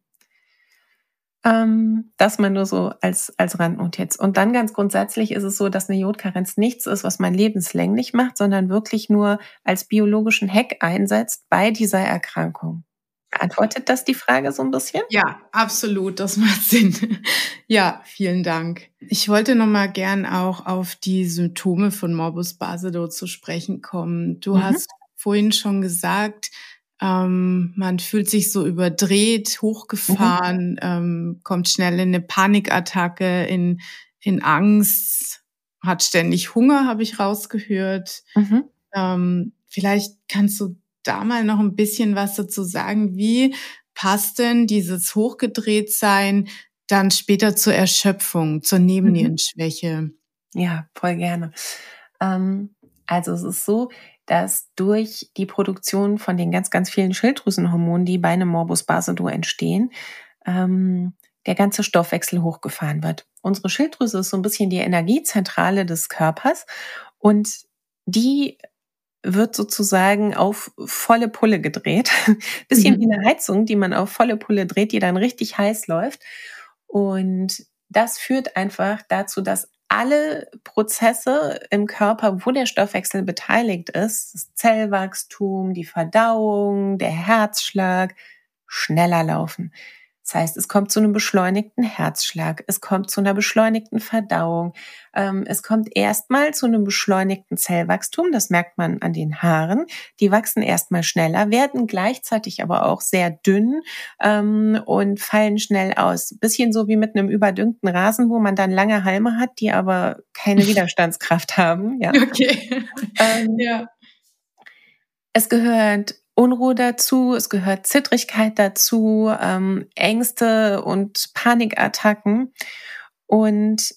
Ähm, das mal nur so als, als Randnotiz. Und dann ganz grundsätzlich ist es so, dass eine Jodkarenz nichts ist, was man lebenslänglich macht, sondern wirklich nur als biologischen Hack einsetzt bei dieser Erkrankung. Beantwortet das die Frage so ein bisschen? Ja, absolut. Das macht Sinn. ja, vielen Dank. Ich wollte noch mal gern auch auf die Symptome von Morbus Basedow zu sprechen kommen. Du mhm. hast vorhin schon gesagt, ähm, man fühlt sich so überdreht, hochgefahren, mhm. ähm, kommt schnell in eine Panikattacke, in, in Angst, hat ständig Hunger, habe ich rausgehört. Mhm. Ähm, vielleicht kannst du da mal noch ein bisschen was dazu sagen. Wie passt denn dieses Hochgedrehtsein dann später zur Erschöpfung, zur Nebennierenschwäche? Ja, voll gerne. Ähm, also es ist so, dass durch die Produktion von den ganz, ganz vielen Schilddrüsenhormonen, die bei einem Morbus Basedow entstehen, ähm, der ganze Stoffwechsel hochgefahren wird. Unsere Schilddrüse ist so ein bisschen die Energiezentrale des Körpers und die wird sozusagen auf volle Pulle gedreht. Bisschen mhm. wie eine Heizung, die man auf volle Pulle dreht, die dann richtig heiß läuft. Und das führt einfach dazu, dass alle Prozesse im Körper, wo der Stoffwechsel beteiligt ist, das Zellwachstum, die Verdauung, der Herzschlag, schneller laufen. Das heißt, es kommt zu einem beschleunigten Herzschlag, es kommt zu einer beschleunigten Verdauung, ähm, es kommt erstmal zu einem beschleunigten Zellwachstum, das merkt man an den Haaren. Die wachsen erstmal schneller, werden gleichzeitig aber auch sehr dünn ähm, und fallen schnell aus. Bisschen so wie mit einem überdüngten Rasen, wo man dann lange Halme hat, die aber keine Widerstandskraft haben. Ja. Okay. Ähm, ja. Es gehört Unruhe dazu, es gehört Zittrigkeit dazu, ähm, Ängste und Panikattacken. Und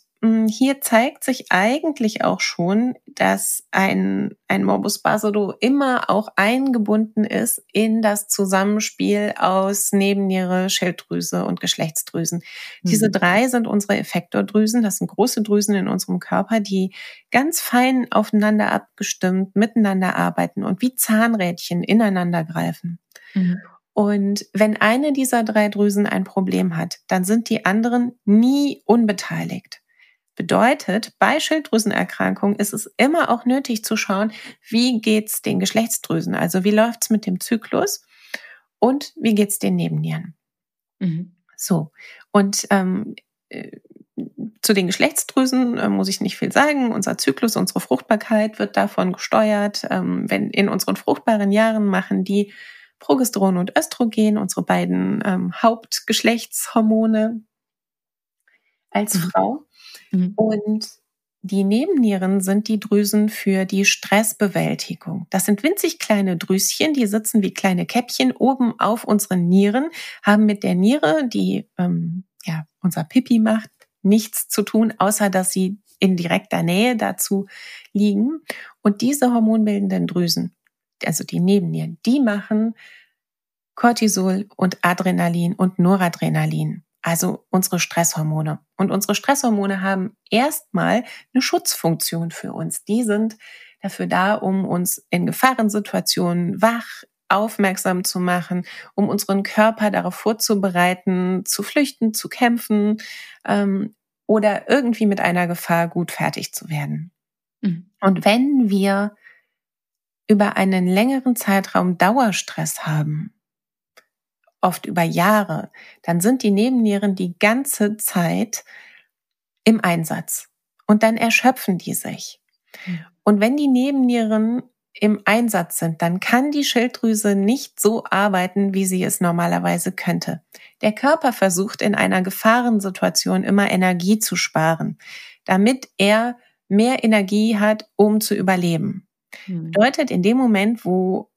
hier zeigt sich eigentlich auch schon, dass ein, ein Morbus Basedow immer auch eingebunden ist in das Zusammenspiel aus Nebenniere, Schilddrüse und Geschlechtsdrüsen. Mhm. Diese drei sind unsere Effektordrüsen. Das sind große Drüsen in unserem Körper, die ganz fein aufeinander abgestimmt miteinander arbeiten und wie Zahnrädchen ineinander greifen. Mhm. Und wenn eine dieser drei Drüsen ein Problem hat, dann sind die anderen nie unbeteiligt. Bedeutet, bei Schilddrüsenerkrankungen ist es immer auch nötig zu schauen, wie geht's den Geschlechtsdrüsen, also wie läuft's mit dem Zyklus und wie geht's den Nebennieren. Mhm. So und ähm, äh, zu den Geschlechtsdrüsen äh, muss ich nicht viel sagen. Unser Zyklus, unsere Fruchtbarkeit wird davon gesteuert. Ähm, wenn in unseren fruchtbaren Jahren machen die Progesteron und Östrogen, unsere beiden ähm, Hauptgeschlechtshormone als mhm. Frau. Mhm. Und die Nebennieren sind die Drüsen für die Stressbewältigung. Das sind winzig kleine Drüschen, die sitzen wie kleine Käppchen oben auf unseren Nieren, haben mit der Niere, die ähm, ja unser Pipi macht, nichts zu tun, außer dass sie in direkter Nähe dazu liegen. Und diese hormonbildenden Drüsen, also die Nebennieren, die machen Cortisol und Adrenalin und Noradrenalin also unsere Stresshormone. Und unsere Stresshormone haben erstmal eine Schutzfunktion für uns. Die sind dafür da, um uns in Gefahrensituationen wach, aufmerksam zu machen, um unseren Körper darauf vorzubereiten, zu flüchten, zu kämpfen ähm, oder irgendwie mit einer Gefahr gut fertig zu werden. Mhm. Und wenn wir über einen längeren Zeitraum Dauerstress haben, oft über Jahre, dann sind die Nebennieren die ganze Zeit im Einsatz. Und dann erschöpfen die sich. Hm. Und wenn die Nebennieren im Einsatz sind, dann kann die Schilddrüse nicht so arbeiten, wie sie es normalerweise könnte. Der Körper versucht in einer Gefahrensituation immer Energie zu sparen, damit er mehr Energie hat, um zu überleben. Hm. Bedeutet, in dem Moment, wo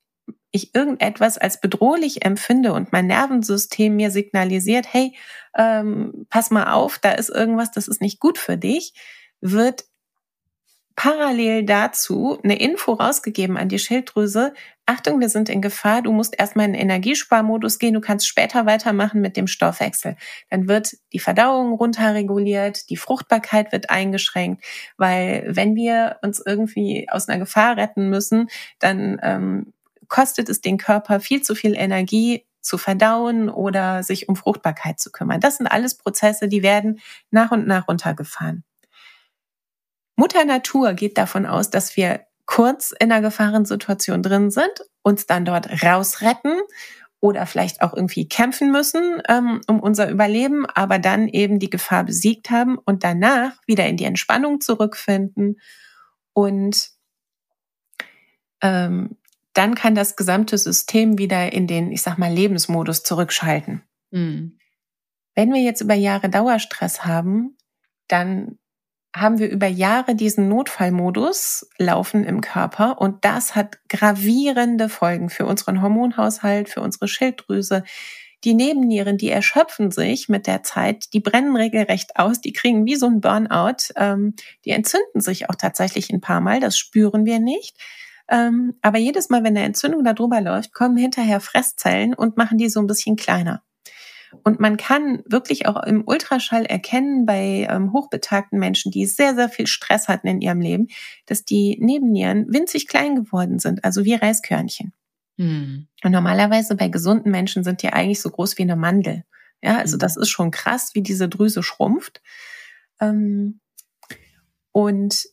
ich irgendetwas als bedrohlich empfinde und mein Nervensystem mir signalisiert, hey, ähm, pass mal auf, da ist irgendwas, das ist nicht gut für dich, wird parallel dazu eine Info rausgegeben an die Schilddrüse. Achtung, wir sind in Gefahr, du musst erstmal in den Energiesparmodus gehen, du kannst später weitermachen mit dem Stoffwechsel. Dann wird die Verdauung runterreguliert, die Fruchtbarkeit wird eingeschränkt, weil wenn wir uns irgendwie aus einer Gefahr retten müssen, dann ähm, kostet es den Körper viel zu viel Energie zu verdauen oder sich um Fruchtbarkeit zu kümmern. Das sind alles Prozesse, die werden nach und nach runtergefahren. Mutter Natur geht davon aus, dass wir kurz in einer Gefahrensituation drin sind, uns dann dort rausretten oder vielleicht auch irgendwie kämpfen müssen ähm, um unser Überleben, aber dann eben die Gefahr besiegt haben und danach wieder in die Entspannung zurückfinden und ähm, dann kann das gesamte System wieder in den, ich sag mal, Lebensmodus zurückschalten. Mhm. Wenn wir jetzt über Jahre Dauerstress haben, dann haben wir über Jahre diesen Notfallmodus laufen im Körper und das hat gravierende Folgen für unseren Hormonhaushalt, für unsere Schilddrüse. Die Nebennieren, die erschöpfen sich mit der Zeit, die brennen regelrecht aus, die kriegen wie so ein Burnout, ähm, die entzünden sich auch tatsächlich ein paar Mal, das spüren wir nicht. Ähm, aber jedes Mal, wenn eine Entzündung da drüber läuft, kommen hinterher Fresszellen und machen die so ein bisschen kleiner. Und man kann wirklich auch im Ultraschall erkennen bei ähm, hochbetagten Menschen, die sehr, sehr viel Stress hatten in ihrem Leben, dass die Nebennieren winzig klein geworden sind, also wie Reiskörnchen. Hm. Und normalerweise bei gesunden Menschen sind die eigentlich so groß wie eine Mandel. Ja, also hm. das ist schon krass, wie diese Drüse schrumpft. Ähm, und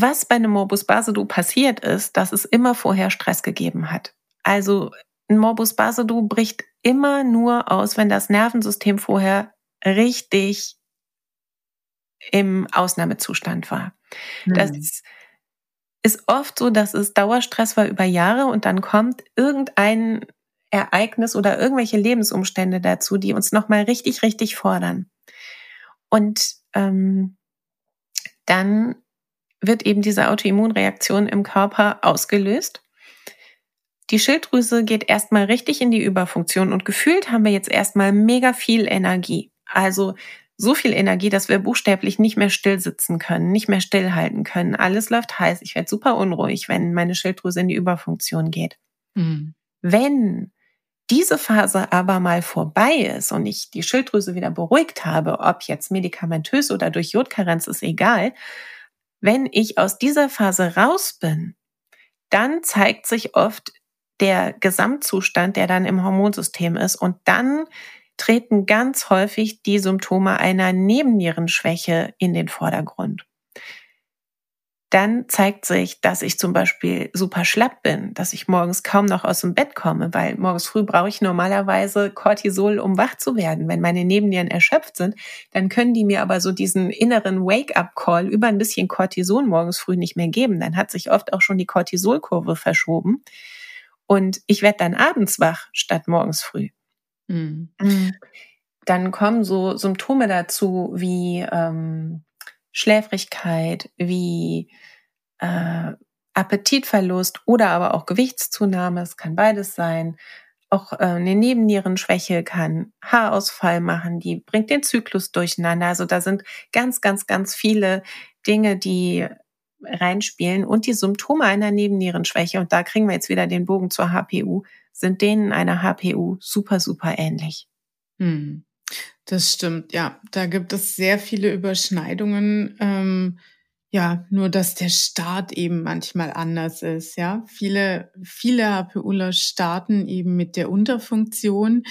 was bei einem Morbus Basedow passiert ist, dass es immer vorher Stress gegeben hat. Also ein Morbus Basedow bricht immer nur aus, wenn das Nervensystem vorher richtig im Ausnahmezustand war. Mhm. Das ist oft so, dass es Dauerstress war über Jahre und dann kommt irgendein Ereignis oder irgendwelche Lebensumstände dazu, die uns nochmal richtig, richtig fordern. Und ähm, dann wird eben diese Autoimmunreaktion im Körper ausgelöst die Schilddrüse geht erstmal richtig in die Überfunktion und gefühlt haben wir jetzt erstmal mega viel Energie. Also so viel Energie, dass wir buchstäblich nicht mehr still sitzen können, nicht mehr stillhalten können. Alles läuft heiß. Ich werde super unruhig, wenn meine Schilddrüse in die Überfunktion geht. Mhm. Wenn diese Phase aber mal vorbei ist und ich die Schilddrüse wieder beruhigt habe, ob jetzt medikamentös oder durch Jodkarenz ist egal, wenn ich aus dieser Phase raus bin, dann zeigt sich oft der Gesamtzustand, der dann im Hormonsystem ist. Und dann treten ganz häufig die Symptome einer Nebennierenschwäche in den Vordergrund. Dann zeigt sich, dass ich zum Beispiel super schlapp bin, dass ich morgens kaum noch aus dem Bett komme, weil morgens früh brauche ich normalerweise Cortisol, um wach zu werden. Wenn meine Nebennieren erschöpft sind, dann können die mir aber so diesen inneren Wake-up-Call über ein bisschen Cortison morgens früh nicht mehr geben. Dann hat sich oft auch schon die Cortisolkurve verschoben. Und ich werde dann abends wach statt morgens früh. Mhm. Dann kommen so Symptome dazu wie ähm, Schläfrigkeit, wie äh, Appetitverlust oder aber auch Gewichtszunahme. Es kann beides sein. Auch äh, eine Nebennierenschwäche kann Haarausfall machen, die bringt den Zyklus durcheinander. Also da sind ganz, ganz, ganz viele Dinge, die reinspielen und die Symptome einer Nebennierenschwäche, und da kriegen wir jetzt wieder den Bogen zur HPU, sind denen einer HPU super, super ähnlich. Hm. Das stimmt, ja. Da gibt es sehr viele Überschneidungen. Ähm, ja, nur dass der Start eben manchmal anders ist. Ja, viele, viele HPUler starten eben mit der Unterfunktion.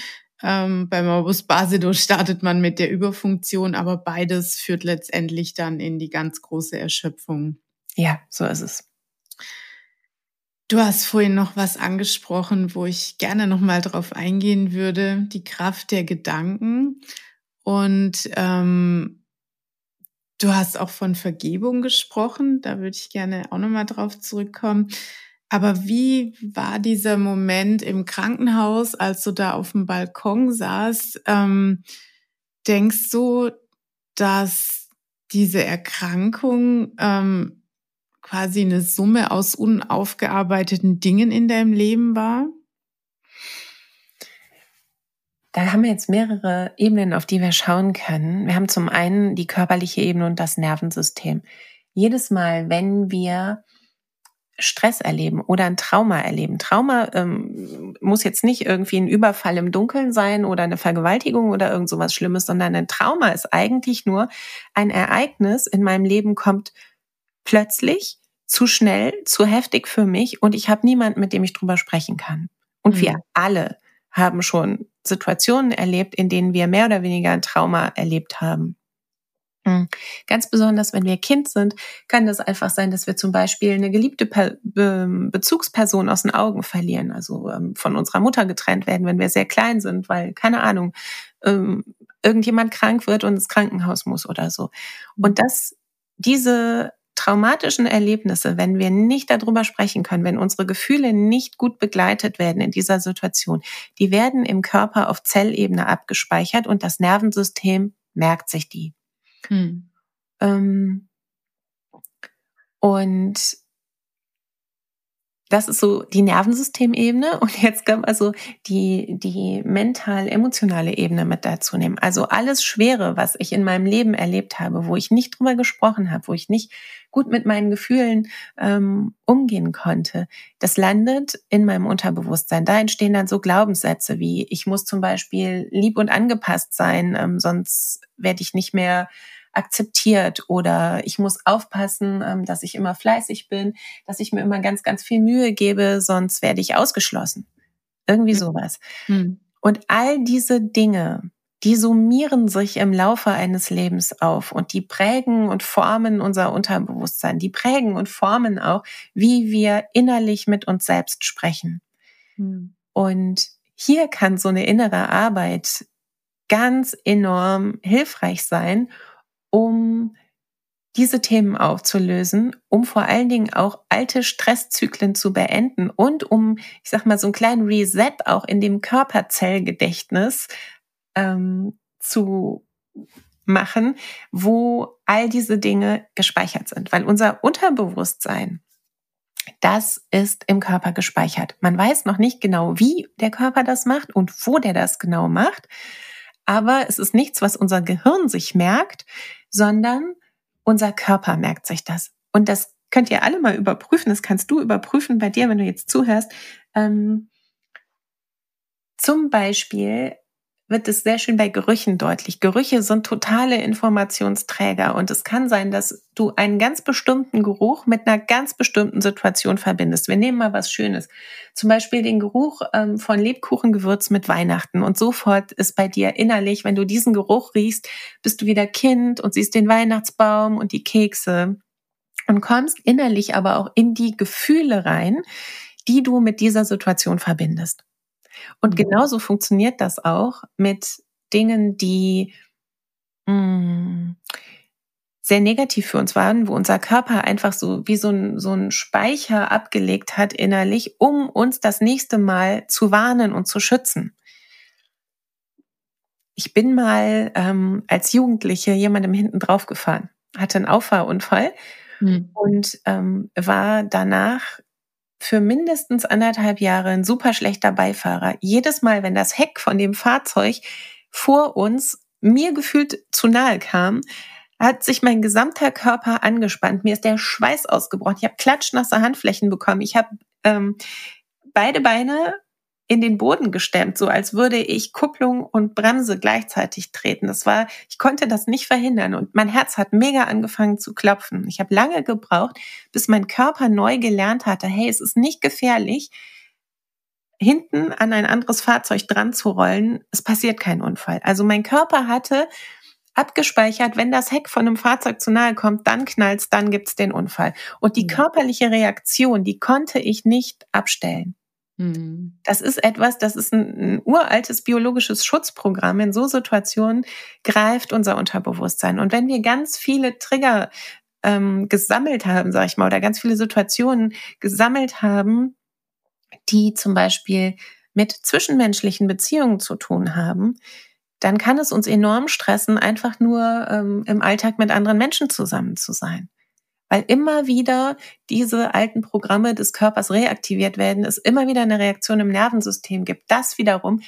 Ähm, beim Morbus Basedow startet man mit der Überfunktion, aber beides führt letztendlich dann in die ganz große Erschöpfung. Ja, so ist es. Du hast vorhin noch was angesprochen, wo ich gerne noch mal drauf eingehen würde: die Kraft der Gedanken. Und ähm, du hast auch von Vergebung gesprochen. Da würde ich gerne auch noch mal drauf zurückkommen. Aber wie war dieser Moment im Krankenhaus, als du da auf dem Balkon saßt? Ähm, denkst du, dass diese Erkrankung ähm, quasi eine Summe aus unaufgearbeiteten Dingen in deinem Leben war? Da haben wir jetzt mehrere Ebenen, auf die wir schauen können. Wir haben zum einen die körperliche Ebene und das Nervensystem. Jedes Mal, wenn wir Stress erleben oder ein Trauma erleben. Trauma ähm, muss jetzt nicht irgendwie ein Überfall im Dunkeln sein oder eine Vergewaltigung oder irgend sowas Schlimmes, sondern ein Trauma ist eigentlich nur ein Ereignis in meinem Leben kommt plötzlich, zu schnell, zu heftig für mich und ich habe niemanden, mit dem ich drüber sprechen kann. Und mhm. wir alle haben schon Situationen erlebt, in denen wir mehr oder weniger ein Trauma erlebt haben. Hm. Ganz besonders, wenn wir Kind sind, kann das einfach sein, dass wir zum Beispiel eine geliebte Be Bezugsperson aus den Augen verlieren, also ähm, von unserer Mutter getrennt werden, wenn wir sehr klein sind, weil, keine Ahnung, ähm, irgendjemand krank wird und ins Krankenhaus muss oder so. Und das, diese traumatischen Erlebnisse, wenn wir nicht darüber sprechen können, wenn unsere Gefühle nicht gut begleitet werden in dieser Situation, die werden im Körper auf Zellebene abgespeichert und das Nervensystem merkt sich die. Hm. Ähm, und das ist so die Nervensystemebene und jetzt können wir so die, die mental-emotionale Ebene mit dazu nehmen. Also alles Schwere, was ich in meinem Leben erlebt habe, wo ich nicht drüber gesprochen habe, wo ich nicht gut mit meinen Gefühlen ähm, umgehen konnte, das landet in meinem Unterbewusstsein. Da entstehen dann so Glaubenssätze wie, ich muss zum Beispiel lieb und angepasst sein, ähm, sonst werde ich nicht mehr akzeptiert oder ich muss aufpassen, ähm, dass ich immer fleißig bin, dass ich mir immer ganz, ganz viel Mühe gebe, sonst werde ich ausgeschlossen. Irgendwie mhm. sowas. Mhm. Und all diese Dinge, die summieren sich im Laufe eines Lebens auf und die prägen und formen unser Unterbewusstsein. Die prägen und formen auch, wie wir innerlich mit uns selbst sprechen. Mhm. Und hier kann so eine innere Arbeit ganz enorm hilfreich sein, um diese Themen aufzulösen, um vor allen Dingen auch alte Stresszyklen zu beenden und um, ich sag mal, so einen kleinen Reset auch in dem Körperzellgedächtnis ähm, zu machen, wo all diese Dinge gespeichert sind. Weil unser Unterbewusstsein, das ist im Körper gespeichert. Man weiß noch nicht genau, wie der Körper das macht und wo der das genau macht. Aber es ist nichts, was unser Gehirn sich merkt, sondern unser Körper merkt sich das. Und das könnt ihr alle mal überprüfen. Das kannst du überprüfen bei dir, wenn du jetzt zuhörst. Ähm, zum Beispiel wird es sehr schön bei Gerüchen deutlich. Gerüche sind totale Informationsträger und es kann sein, dass du einen ganz bestimmten Geruch mit einer ganz bestimmten Situation verbindest. Wir nehmen mal was Schönes. Zum Beispiel den Geruch ähm, von Lebkuchengewürz mit Weihnachten und sofort ist bei dir innerlich, wenn du diesen Geruch riechst, bist du wieder Kind und siehst den Weihnachtsbaum und die Kekse und kommst innerlich aber auch in die Gefühle rein, die du mit dieser Situation verbindest. Und mhm. genauso funktioniert das auch mit Dingen, die mh, mm, sehr negativ für uns waren, wo unser Körper einfach so wie so ein, so ein Speicher abgelegt hat innerlich, um uns das nächste Mal zu warnen und zu schützen. Ich bin mal ähm, als Jugendliche jemandem hinten drauf gefahren, hatte einen Auffahrunfall mhm. und ähm, war danach für mindestens anderthalb Jahre ein super schlechter Beifahrer. Jedes Mal, wenn das Heck von dem Fahrzeug vor uns mir gefühlt zu nahe kam, hat sich mein gesamter Körper angespannt. Mir ist der Schweiß ausgebrochen. Ich habe klatschnasse Handflächen bekommen. Ich habe ähm, beide Beine in den Boden gestemmt, so als würde ich Kupplung und Bremse gleichzeitig treten. Das war, ich konnte das nicht verhindern und mein Herz hat mega angefangen zu klopfen. Ich habe lange gebraucht, bis mein Körper neu gelernt hatte, hey, es ist nicht gefährlich, hinten an ein anderes Fahrzeug dran zu rollen. Es passiert kein Unfall. Also mein Körper hatte abgespeichert, wenn das Heck von einem Fahrzeug zu nahe kommt, dann knallt's, dann gibt's den Unfall. Und die mhm. körperliche Reaktion, die konnte ich nicht abstellen. Mhm. Das ist etwas, das ist ein, ein, uraltes biologisches Schutzprogramm. In so Situationen greift unser Unterbewusstsein. Und wenn wir ganz viele Trigger ähm, gesammelt haben, sag ich mal, oder ganz viele Situationen gesammelt haben, die zum Beispiel mit zwischenmenschlichen Beziehungen zu tun haben, dann kann es uns enorm stressen, einfach nur ähm, im Alltag mit anderen Menschen zusammen zu sein weil immer wieder diese alten Programme des Körpers reaktiviert werden, es immer wieder eine Reaktion im Nervensystem gibt, das wiederum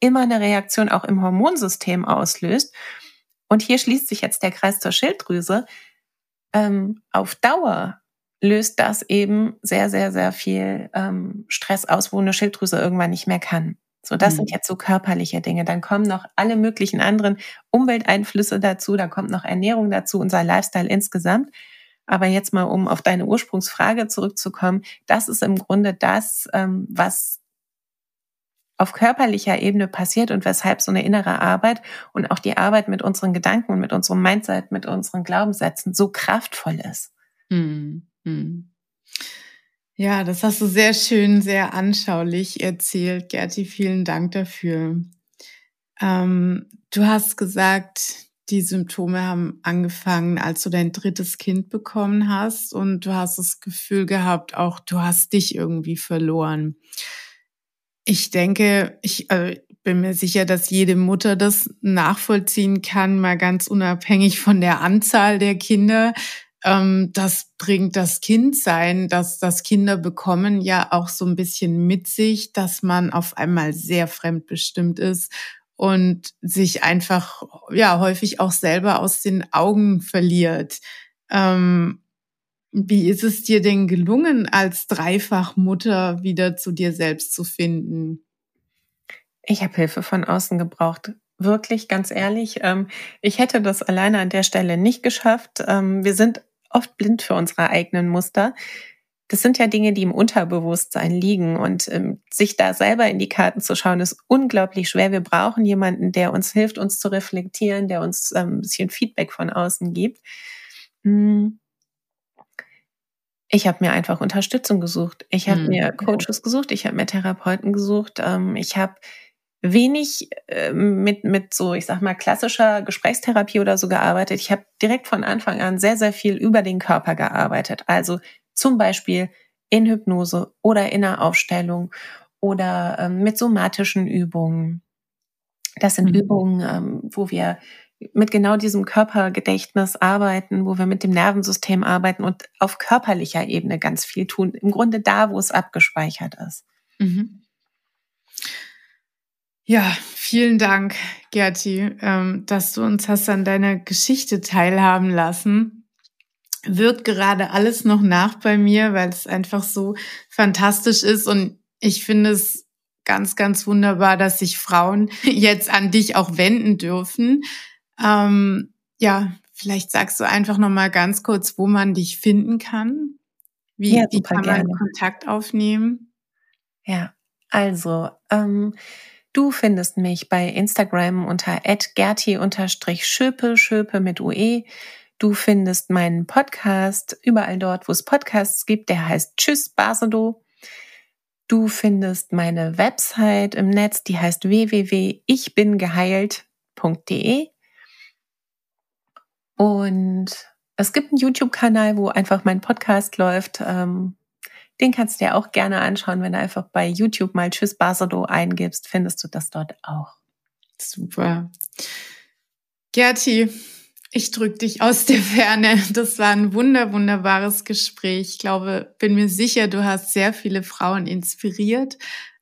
immer eine Reaktion auch im Hormonsystem auslöst. Und hier schließt sich jetzt der Kreis zur Schilddrüse. Ähm, auf Dauer löst das eben sehr, sehr, sehr viel ähm, Stress aus, wo eine Schilddrüse irgendwann nicht mehr kann. So, das mhm. sind jetzt so körperliche Dinge. Dann kommen noch alle möglichen anderen Umwelteinflüsse dazu, da kommt noch Ernährung dazu, unser Lifestyle insgesamt. Aber jetzt mal, um auf deine Ursprungsfrage zurückzukommen, das ist im Grunde das, ähm, was auf körperlicher Ebene passiert und weshalb so eine innere Arbeit und auch die Arbeit mit unseren Gedanken und mit unserem Mindset, mit unseren Glaubenssätzen so kraftvoll ist. Hm, hm. Ja, das hast du sehr schön, sehr anschaulich erzählt. Gerti, vielen Dank dafür. Ähm, du hast gesagt, die Symptome haben angefangen, als du dein drittes Kind bekommen hast und du hast das Gefühl gehabt, auch du hast dich irgendwie verloren. Ich denke, ich äh, bin mir sicher, dass jede Mutter das nachvollziehen kann, mal ganz unabhängig von der Anzahl der Kinder. Ähm, das bringt das Kindsein, dass das Kinder bekommen, ja auch so ein bisschen mit sich, dass man auf einmal sehr fremdbestimmt ist und sich einfach ja häufig auch selber aus den Augen verliert. Ähm, wie ist es dir denn gelungen, als Dreifachmutter wieder zu dir selbst zu finden? Ich habe Hilfe von außen gebraucht. Wirklich, ganz ehrlich. Ähm, ich hätte das alleine an der Stelle nicht geschafft. Ähm, wir sind oft blind für unsere eigenen Muster das sind ja Dinge, die im Unterbewusstsein liegen und ähm, sich da selber in die Karten zu schauen, ist unglaublich schwer. Wir brauchen jemanden, der uns hilft, uns zu reflektieren, der uns ähm, ein bisschen Feedback von außen gibt. Hm. Ich habe mir einfach Unterstützung gesucht. Ich habe hm. mir Coaches gesucht, ich habe mir Therapeuten gesucht, ähm, ich habe wenig äh, mit, mit so, ich sag mal, klassischer Gesprächstherapie oder so gearbeitet. Ich habe direkt von Anfang an sehr, sehr viel über den Körper gearbeitet. Also zum Beispiel in Hypnose oder in einer Aufstellung oder ähm, mit somatischen Übungen. Das sind mhm. Übungen, ähm, wo wir mit genau diesem Körpergedächtnis arbeiten, wo wir mit dem Nervensystem arbeiten und auf körperlicher Ebene ganz viel tun. Im Grunde da, wo es abgespeichert ist. Mhm. Ja, vielen Dank, Gerti, ähm, dass du uns hast an deiner Geschichte teilhaben lassen wirkt gerade alles noch nach bei mir, weil es einfach so fantastisch ist und ich finde es ganz, ganz wunderbar, dass sich Frauen jetzt an dich auch wenden dürfen. Ähm, ja, vielleicht sagst du einfach noch mal ganz kurz, wo man dich finden kann. Wie, ja, wie kann man gerne. Kontakt aufnehmen? Ja, also ähm, du findest mich bei Instagram unter @gerti_schöpe schöpe mit ue. Du findest meinen Podcast überall dort, wo es Podcasts gibt. Der heißt Tschüss Basedo. Du findest meine Website im Netz, die heißt www.ichbingeheilt.de. Und es gibt einen YouTube-Kanal, wo einfach mein Podcast läuft. Ähm, den kannst du dir auch gerne anschauen, wenn du einfach bei YouTube mal Tschüss Basedo eingibst, findest du das dort auch. Super. Gerti, ich drück dich aus der Ferne. Das war ein wunder, wunderbares Gespräch. Ich glaube, bin mir sicher, du hast sehr viele Frauen inspiriert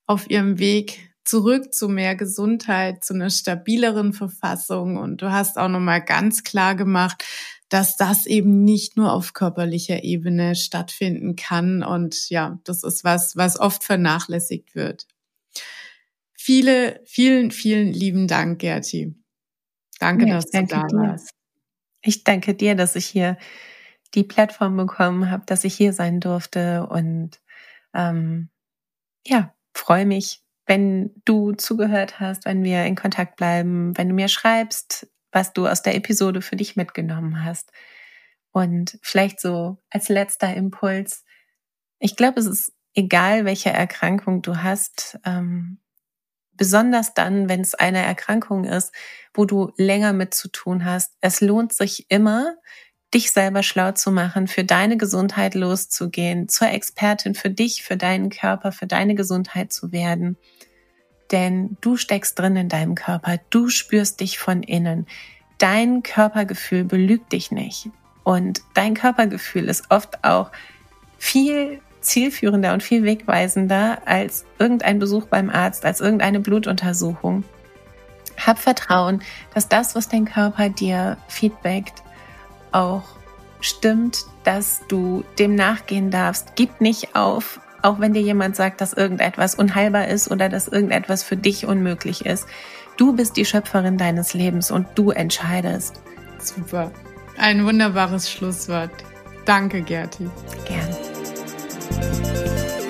auf ihrem Weg zurück zu mehr Gesundheit, zu einer stabileren Verfassung. Und du hast auch nochmal ganz klar gemacht, dass das eben nicht nur auf körperlicher Ebene stattfinden kann. Und ja, das ist was, was oft vernachlässigt wird. Viele, vielen, vielen lieben Dank, Gerti. Danke, ja, dass du da warst. Ich danke dir, dass ich hier die Plattform bekommen habe, dass ich hier sein durfte und ähm, ja, freue mich, wenn du zugehört hast, wenn wir in Kontakt bleiben, wenn du mir schreibst, was du aus der Episode für dich mitgenommen hast. Und vielleicht so als letzter Impuls, ich glaube, es ist egal, welche Erkrankung du hast, ähm, besonders dann, wenn es eine Erkrankung ist, wo du länger mit zu tun hast. Es lohnt sich immer, dich selber schlau zu machen, für deine Gesundheit loszugehen, zur Expertin für dich, für deinen Körper, für deine Gesundheit zu werden. Denn du steckst drin in deinem Körper, du spürst dich von innen. Dein Körpergefühl belügt dich nicht. Und dein Körpergefühl ist oft auch viel zielführender und viel wegweisender als irgendein Besuch beim Arzt, als irgendeine Blutuntersuchung. Hab Vertrauen, dass das, was dein Körper dir feedbackt, auch stimmt, dass du dem nachgehen darfst. Gib nicht auf, auch wenn dir jemand sagt, dass irgendetwas unheilbar ist oder dass irgendetwas für dich unmöglich ist. Du bist die Schöpferin deines Lebens und du entscheidest. Super. Ein wunderbares Schlusswort. Danke, Gerti. Gerne. Thank you.